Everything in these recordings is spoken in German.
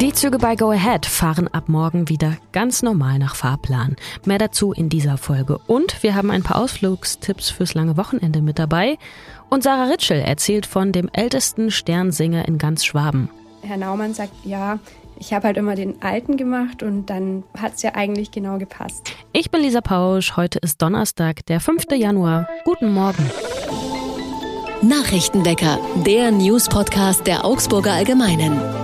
Die Züge bei Go Ahead fahren ab morgen wieder ganz normal nach Fahrplan. Mehr dazu in dieser Folge. Und wir haben ein paar Ausflugstipps fürs lange Wochenende mit dabei. Und Sarah Ritschel erzählt von dem ältesten Sternsinger in ganz Schwaben. Herr Naumann sagt, ja, ich habe halt immer den alten gemacht und dann hat es ja eigentlich genau gepasst. Ich bin Lisa Pausch. Heute ist Donnerstag, der 5. Januar. Guten Morgen. Nachrichtenwecker, der News-Podcast der Augsburger Allgemeinen.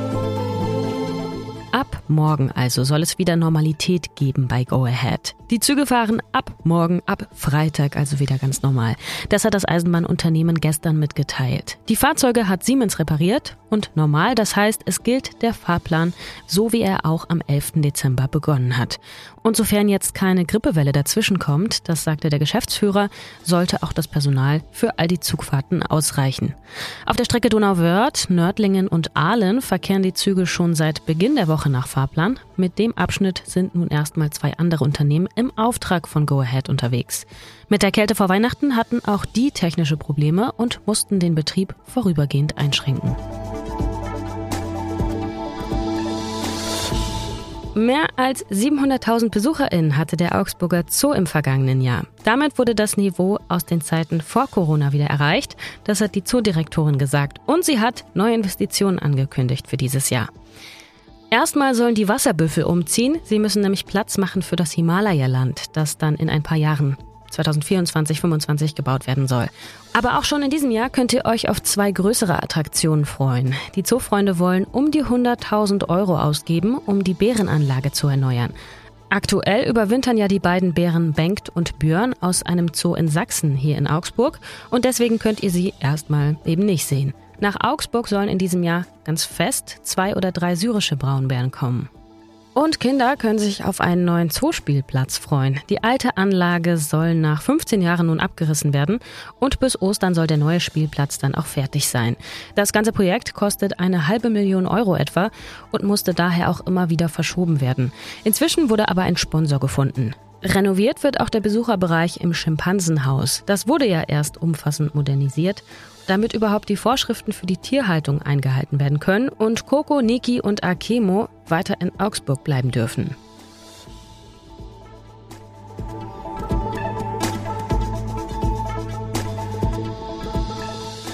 Morgen also soll es wieder Normalität geben bei Go Ahead. Die Züge fahren ab morgen, ab Freitag also wieder ganz normal. Das hat das Eisenbahnunternehmen gestern mitgeteilt. Die Fahrzeuge hat Siemens repariert und normal, das heißt, es gilt der Fahrplan, so wie er auch am 11. Dezember begonnen hat. Und sofern jetzt keine Grippewelle dazwischen kommt, das sagte der Geschäftsführer, sollte auch das Personal für all die Zugfahrten ausreichen. Auf der Strecke Donauwörth, Nördlingen und Aalen verkehren die Züge schon seit Beginn der Woche nach Fahrplan. Mit dem Abschnitt sind nun erstmal zwei andere Unternehmen im Auftrag von Go Ahead unterwegs. Mit der Kälte vor Weihnachten hatten auch die technische Probleme und mussten den Betrieb vorübergehend einschränken. Mehr als 700.000 BesucherInnen hatte der Augsburger Zoo im vergangenen Jahr. Damit wurde das Niveau aus den Zeiten vor Corona wieder erreicht. Das hat die Zoodirektorin gesagt. Und sie hat neue Investitionen angekündigt für dieses Jahr. Erstmal sollen die Wasserbüffel umziehen. Sie müssen nämlich Platz machen für das Himalaya-Land, das dann in ein paar Jahren 2024, 2025 gebaut werden soll. Aber auch schon in diesem Jahr könnt ihr euch auf zwei größere Attraktionen freuen. Die Zoofreunde wollen um die 100.000 Euro ausgeben, um die Bärenanlage zu erneuern. Aktuell überwintern ja die beiden Bären Bengt und Björn aus einem Zoo in Sachsen hier in Augsburg und deswegen könnt ihr sie erstmal eben nicht sehen. Nach Augsburg sollen in diesem Jahr ganz fest zwei oder drei syrische Braunbären kommen. Und Kinder können sich auf einen neuen Zoospielplatz freuen. Die alte Anlage soll nach 15 Jahren nun abgerissen werden und bis Ostern soll der neue Spielplatz dann auch fertig sein. Das ganze Projekt kostet eine halbe Million Euro etwa und musste daher auch immer wieder verschoben werden. Inzwischen wurde aber ein Sponsor gefunden. Renoviert wird auch der Besucherbereich im Schimpansenhaus. Das wurde ja erst umfassend modernisiert damit überhaupt die Vorschriften für die Tierhaltung eingehalten werden können und Coco, Niki und Akemo weiter in Augsburg bleiben dürfen.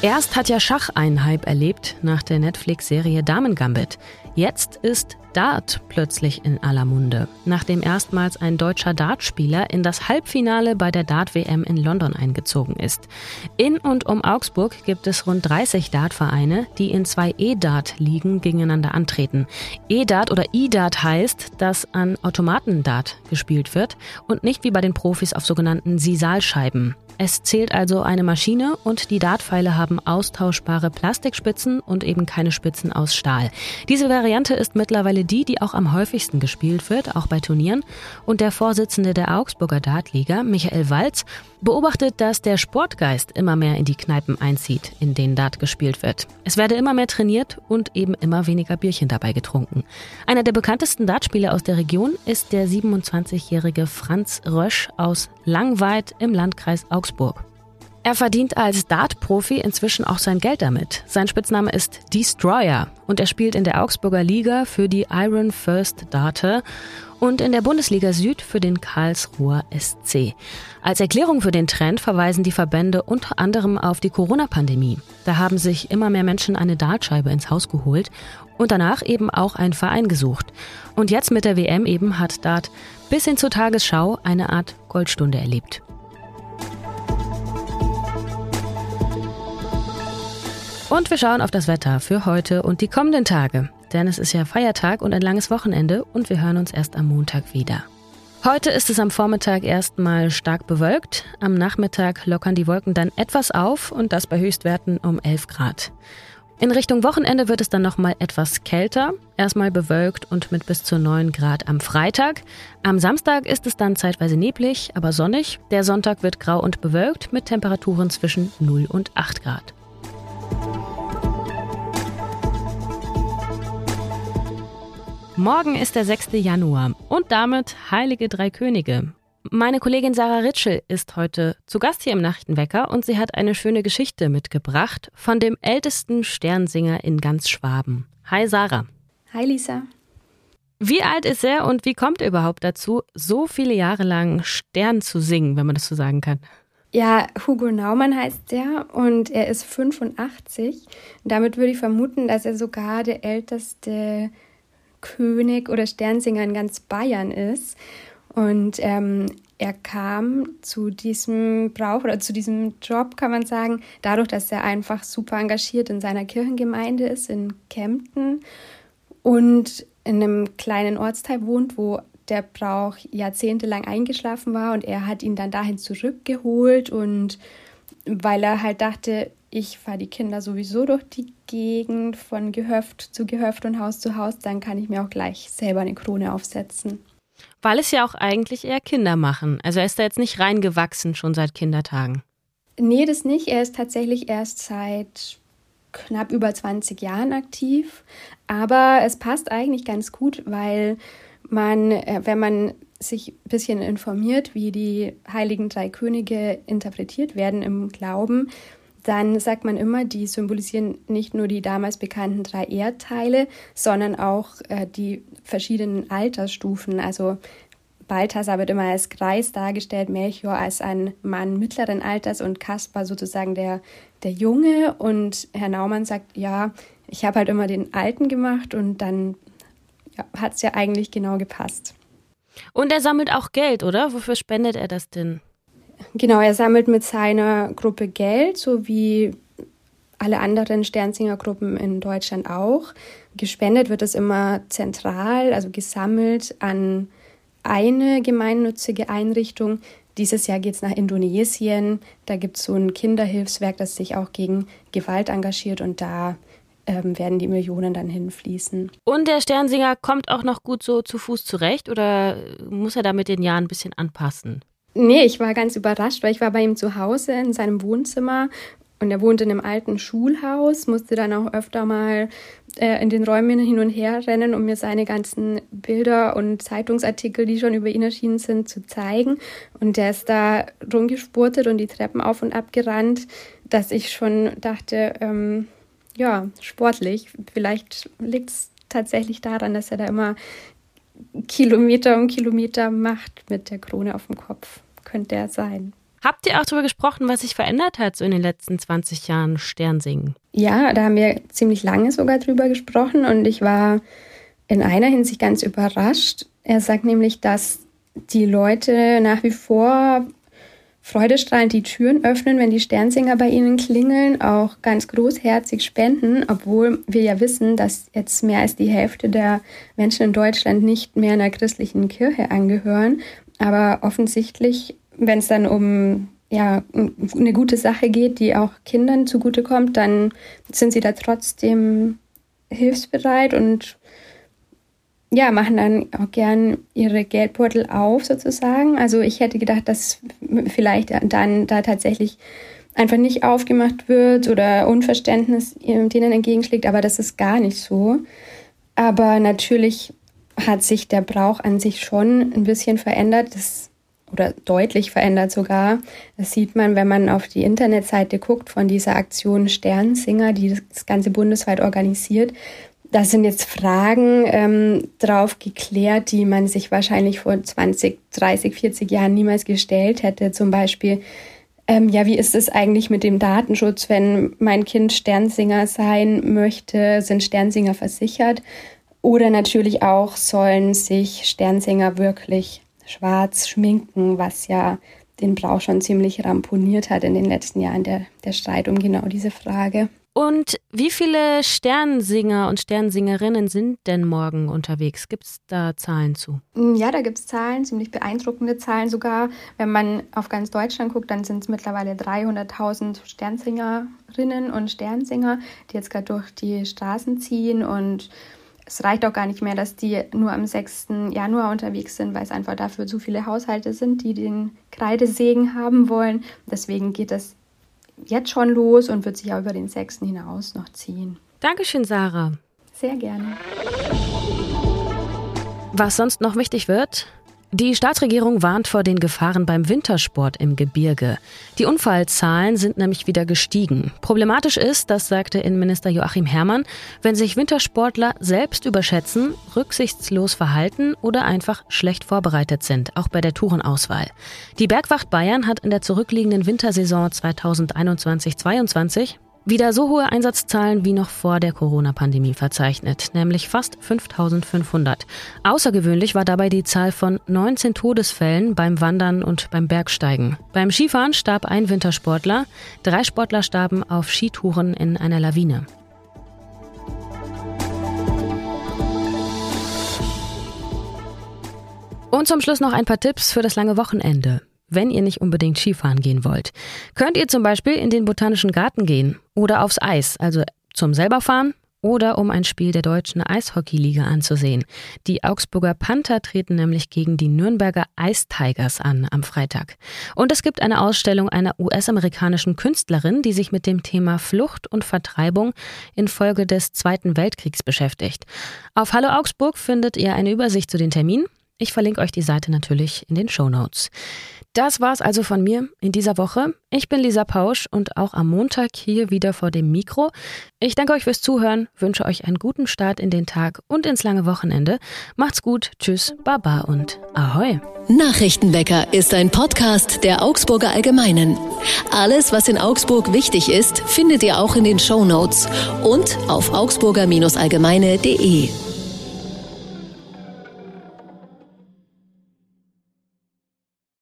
Erst hat ja Schach einen Hype erlebt nach der Netflix-Serie Damen Gambit. Jetzt ist Dart plötzlich in aller Munde, nachdem erstmals ein deutscher Dartspieler in das Halbfinale bei der Dart-WM in London eingezogen ist. In und um Augsburg gibt es rund 30 Dartvereine, die in zwei E-Dart-Ligen gegeneinander antreten. E-Dart oder E-Dart heißt, dass an Automaten-Dart gespielt wird und nicht wie bei den Profis auf sogenannten Sisalscheiben. Es zählt also eine Maschine und die Dartpfeile haben austauschbare Plastikspitzen und eben keine Spitzen aus Stahl. Diese Variante ist mittlerweile die, die auch am häufigsten gespielt wird, auch bei Turnieren. Und der Vorsitzende der Augsburger Dartliga, Michael Walz, beobachtet, dass der Sportgeist immer mehr in die Kneipen einzieht, in denen Dart gespielt wird. Es werde immer mehr trainiert und eben immer weniger Bierchen dabei getrunken. Einer der bekanntesten Dartspieler aus der Region ist der 27-jährige Franz Rösch aus Langweid im Landkreis Augsburg. Er verdient als Dart-Profi inzwischen auch sein Geld damit. Sein Spitzname ist Destroyer und er spielt in der Augsburger Liga für die Iron First Darter und in der Bundesliga Süd für den Karlsruher SC. Als Erklärung für den Trend verweisen die Verbände unter anderem auf die Corona-Pandemie. Da haben sich immer mehr Menschen eine Dartscheibe ins Haus geholt und danach eben auch einen Verein gesucht. Und jetzt mit der WM eben hat Dart bis hin zur Tagesschau eine Art Goldstunde erlebt. Und wir schauen auf das Wetter für heute und die kommenden Tage. Denn es ist ja Feiertag und ein langes Wochenende und wir hören uns erst am Montag wieder. Heute ist es am Vormittag erstmal stark bewölkt. Am Nachmittag lockern die Wolken dann etwas auf und das bei Höchstwerten um 11 Grad. In Richtung Wochenende wird es dann nochmal etwas kälter, erstmal bewölkt und mit bis zu 9 Grad am Freitag. Am Samstag ist es dann zeitweise neblig, aber sonnig. Der Sonntag wird grau und bewölkt mit Temperaturen zwischen 0 und 8 Grad. Morgen ist der 6. Januar und damit Heilige Drei Könige. Meine Kollegin Sarah Ritschel ist heute zu Gast hier im Nachrichtenwecker und sie hat eine schöne Geschichte mitgebracht von dem ältesten Sternsinger in ganz Schwaben. Hi Sarah. Hi Lisa. Wie alt ist er und wie kommt er überhaupt dazu, so viele Jahre lang Stern zu singen, wenn man das so sagen kann? Ja, Hugo Naumann heißt der und er ist 85. damit würde ich vermuten, dass er sogar der älteste König oder Sternsinger in ganz Bayern ist. Und ähm, er kam zu diesem Brauch oder zu diesem Job, kann man sagen, dadurch, dass er einfach super engagiert in seiner Kirchengemeinde ist in Kempten und in einem kleinen Ortsteil wohnt, wo der Brauch jahrzehntelang eingeschlafen war und er hat ihn dann dahin zurückgeholt und weil er halt dachte, ich fahre die Kinder sowieso durch die Gegend von Gehöft zu Gehöft und Haus zu Haus, dann kann ich mir auch gleich selber eine Krone aufsetzen. Weil es ja auch eigentlich eher Kinder machen. Also er ist da jetzt nicht reingewachsen schon seit Kindertagen. Nee, das nicht. Er ist tatsächlich erst seit knapp über 20 Jahren aktiv. Aber es passt eigentlich ganz gut, weil man, äh, wenn man sich ein bisschen informiert, wie die heiligen drei Könige interpretiert werden im Glauben, dann sagt man immer, die symbolisieren nicht nur die damals bekannten drei Erdteile, sondern auch äh, die verschiedenen Altersstufen. Also Balthasar wird immer als Kreis dargestellt, Melchior als ein Mann mittleren Alters und Kaspar sozusagen der, der Junge. Und Herr Naumann sagt, ja, ich habe halt immer den Alten gemacht und dann ja, hat es ja eigentlich genau gepasst. Und er sammelt auch Geld, oder? Wofür spendet er das denn? Genau, er sammelt mit seiner Gruppe Geld, so wie alle anderen Sternsinger-Gruppen in Deutschland auch. Gespendet wird es immer zentral, also gesammelt an eine gemeinnützige Einrichtung. Dieses Jahr geht es nach Indonesien. Da gibt es so ein Kinderhilfswerk, das sich auch gegen Gewalt engagiert und da ähm, werden die Millionen dann hinfließen. Und der Sternsinger kommt auch noch gut so zu Fuß zurecht oder muss er da mit den Jahren ein bisschen anpassen? Nee, ich war ganz überrascht, weil ich war bei ihm zu Hause in seinem Wohnzimmer und er wohnt in einem alten Schulhaus, musste dann auch öfter mal äh, in den Räumen hin und her rennen, um mir seine ganzen Bilder und Zeitungsartikel, die schon über ihn erschienen sind, zu zeigen. Und der ist da rumgespurtet und die Treppen auf und ab gerannt, dass ich schon dachte, ähm, ja, sportlich. Vielleicht liegt es tatsächlich daran, dass er da immer Kilometer um Kilometer macht mit der Krone auf dem Kopf. Könnte er sein. Habt ihr auch darüber gesprochen, was sich verändert hat so in den letzten 20 Jahren Sternsingen? Ja, da haben wir ziemlich lange sogar drüber gesprochen und ich war in einer Hinsicht ganz überrascht. Er sagt nämlich, dass die Leute nach wie vor freudestrahlend die Türen öffnen, wenn die Sternsinger bei ihnen klingeln, auch ganz großherzig spenden, obwohl wir ja wissen, dass jetzt mehr als die Hälfte der Menschen in Deutschland nicht mehr einer christlichen Kirche angehören. Aber offensichtlich, wenn es dann um ja, eine gute Sache geht, die auch Kindern zugutekommt, dann sind sie da trotzdem hilfsbereit und ja, machen dann auch gern ihre Geldbeutel auf sozusagen. Also ich hätte gedacht, dass vielleicht dann da tatsächlich einfach nicht aufgemacht wird oder Unverständnis denen entgegenschlägt, aber das ist gar nicht so. Aber natürlich hat sich der Brauch an sich schon ein bisschen verändert. Das oder deutlich verändert sogar. Das sieht man, wenn man auf die Internetseite guckt von dieser Aktion Sternsinger, die das Ganze bundesweit organisiert. Da sind jetzt Fragen ähm, drauf geklärt, die man sich wahrscheinlich vor 20, 30, 40 Jahren niemals gestellt hätte. Zum Beispiel, ähm, ja, wie ist es eigentlich mit dem Datenschutz, wenn mein Kind Sternsinger sein möchte? Sind Sternsinger versichert? Oder natürlich auch, sollen sich Sternsinger wirklich schwarz schminken, was ja den Brauch schon ziemlich ramponiert hat in den letzten Jahren, der, der Streit um genau diese Frage. Und wie viele Sternsinger und Sternsingerinnen sind denn morgen unterwegs? Gibt es da Zahlen zu? Mm, ja, da gibt es Zahlen, ziemlich beeindruckende Zahlen sogar. Wenn man auf ganz Deutschland guckt, dann sind es mittlerweile 300.000 Sternsingerinnen und Sternsinger, die jetzt gerade durch die Straßen ziehen. Und es reicht auch gar nicht mehr, dass die nur am 6. Januar unterwegs sind, weil es einfach dafür zu viele Haushalte sind, die den Kreidesegen haben wollen. Deswegen geht das jetzt schon los und wird sich auch über den 6. hinaus noch ziehen. Dankeschön, Sarah. Sehr gerne. Was sonst noch wichtig wird, Die Staatsregierung warnt vor den Gefahren beim Wintersport im Gebirge. Die Unfallzahlen sind nämlich wieder gestiegen. Problematisch ist, das sagte Innenminister Joachim Herrmann, wenn sich Wintersportler selbst überschätzen, rücksichtslos verhalten oder einfach schlecht vorbereitet sind, auch bei der Tourenauswahl. Die Bergwacht Bayern hat in der zurückliegenden Wintersaison 2021-22 wieder so hohe Einsatzzahlen wie noch vor der Corona-Pandemie verzeichnet, nämlich fast 5500. Außergewöhnlich war dabei die Zahl von 19 Todesfällen beim Wandern und beim Bergsteigen. Beim Skifahren starb ein Wintersportler, drei Sportler starben auf Skitouren in einer Lawine. Und zum Schluss noch ein paar Tipps für das lange Wochenende wenn ihr nicht unbedingt Skifahren gehen wollt. Könnt ihr zum Beispiel in den Botanischen Garten gehen oder aufs Eis, also zum selberfahren oder um ein Spiel der deutschen Eishockeyliga anzusehen. Die Augsburger Panther treten nämlich gegen die Nürnberger Ice Tigers an am Freitag. Und es gibt eine Ausstellung einer US-amerikanischen Künstlerin, die sich mit dem Thema Flucht und Vertreibung infolge des Zweiten Weltkriegs beschäftigt. Auf Hallo Augsburg findet ihr eine Übersicht zu den Terminen. Ich verlinke euch die Seite natürlich in den Show Notes. Das war's also von mir in dieser Woche. Ich bin Lisa Pausch und auch am Montag hier wieder vor dem Mikro. Ich danke euch fürs Zuhören, wünsche euch einen guten Start in den Tag und ins lange Wochenende. Macht's gut, tschüss, baba und ahoi. Nachrichtenwecker ist ein Podcast der Augsburger Allgemeinen. Alles, was in Augsburg wichtig ist, findet ihr auch in den Show Notes und auf augsburger-allgemeine.de.